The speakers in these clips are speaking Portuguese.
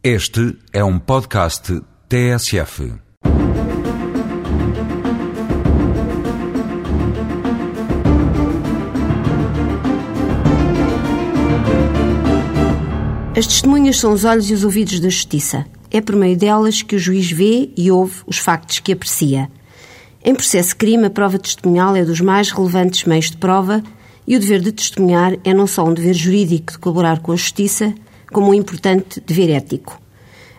Este é um podcast TSF. As testemunhas são os olhos e os ouvidos da justiça. É por meio delas que o juiz vê e ouve os factos que aprecia. Em processo crime, a prova testemunhal é dos mais relevantes meios de prova e o dever de testemunhar é não só um dever jurídico de colaborar com a justiça, como um importante dever ético.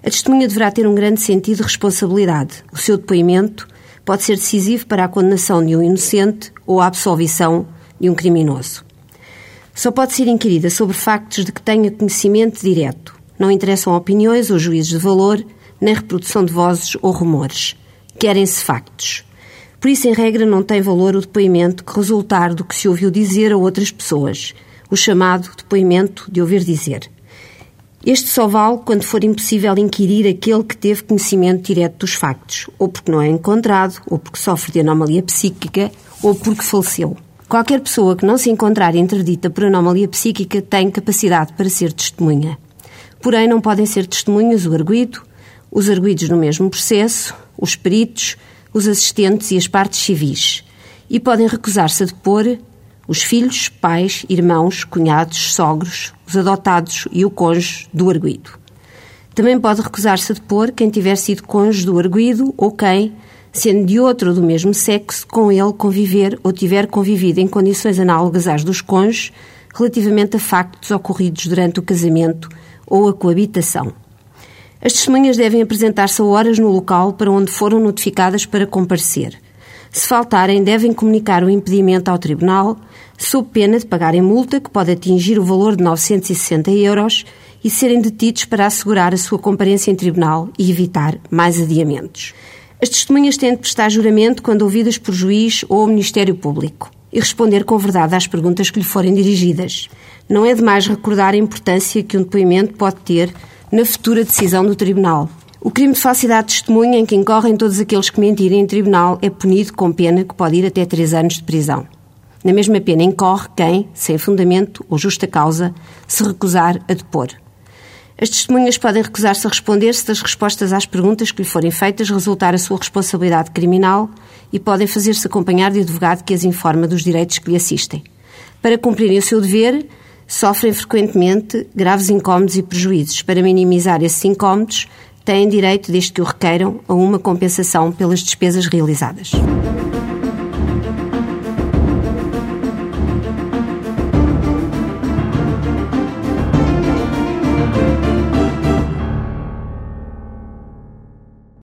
A testemunha deverá ter um grande sentido de responsabilidade. O seu depoimento pode ser decisivo para a condenação de um inocente ou a absolvição de um criminoso. Só pode ser inquirida sobre factos de que tenha conhecimento direto. Não interessam opiniões ou juízes de valor, nem reprodução de vozes ou rumores. Querem-se factos. Por isso, em regra, não tem valor o depoimento que resultar do que se ouviu dizer a outras pessoas, o chamado depoimento de ouvir dizer. Este só vale quando for impossível inquirir aquele que teve conhecimento direto dos factos, ou porque não é encontrado, ou porque sofre de anomalia psíquica, ou porque faleceu. Qualquer pessoa que não se encontrar interdita por anomalia psíquica tem capacidade para ser testemunha. Porém, não podem ser testemunhas o arguído, os arguídos no mesmo processo, os peritos, os assistentes e as partes civis. E podem recusar-se a depor os filhos, pais, irmãos, cunhados, sogros, os adotados e o cônjuge do arguído. Também pode recusar-se a depor quem tiver sido cônjuge do arguído ou quem, sendo de outro ou do mesmo sexo, com ele conviver ou tiver convivido em condições análogas às dos cônjuges relativamente a factos ocorridos durante o casamento ou a coabitação. As testemunhas devem apresentar-se a horas no local para onde foram notificadas para comparecer. Se faltarem, devem comunicar o impedimento ao Tribunal, sob pena de pagarem multa que pode atingir o valor de 960 euros e serem detidos para assegurar a sua comparência em tribunal e evitar mais adiamentos. As testemunhas têm de prestar juramento quando ouvidas por juiz ou Ministério Público e responder com verdade às perguntas que lhe forem dirigidas. Não é demais recordar a importância que um depoimento pode ter na futura decisão do Tribunal. O crime de falsidade de testemunha em que incorrem todos aqueles que mentirem em tribunal é punido com pena que pode ir até três anos de prisão. Na mesma pena incorre quem, sem fundamento ou justa causa, se recusar a depor. As testemunhas podem recusar-se a responder se das respostas às perguntas que lhe forem feitas resultar a sua responsabilidade criminal e podem fazer-se acompanhar de advogado que as informa dos direitos que lhe assistem. Para cumprirem o seu dever, sofrem frequentemente graves incómodos e prejuízos. Para minimizar esses incómodos, têm direito, desde que o requeiram, a uma compensação pelas despesas realizadas.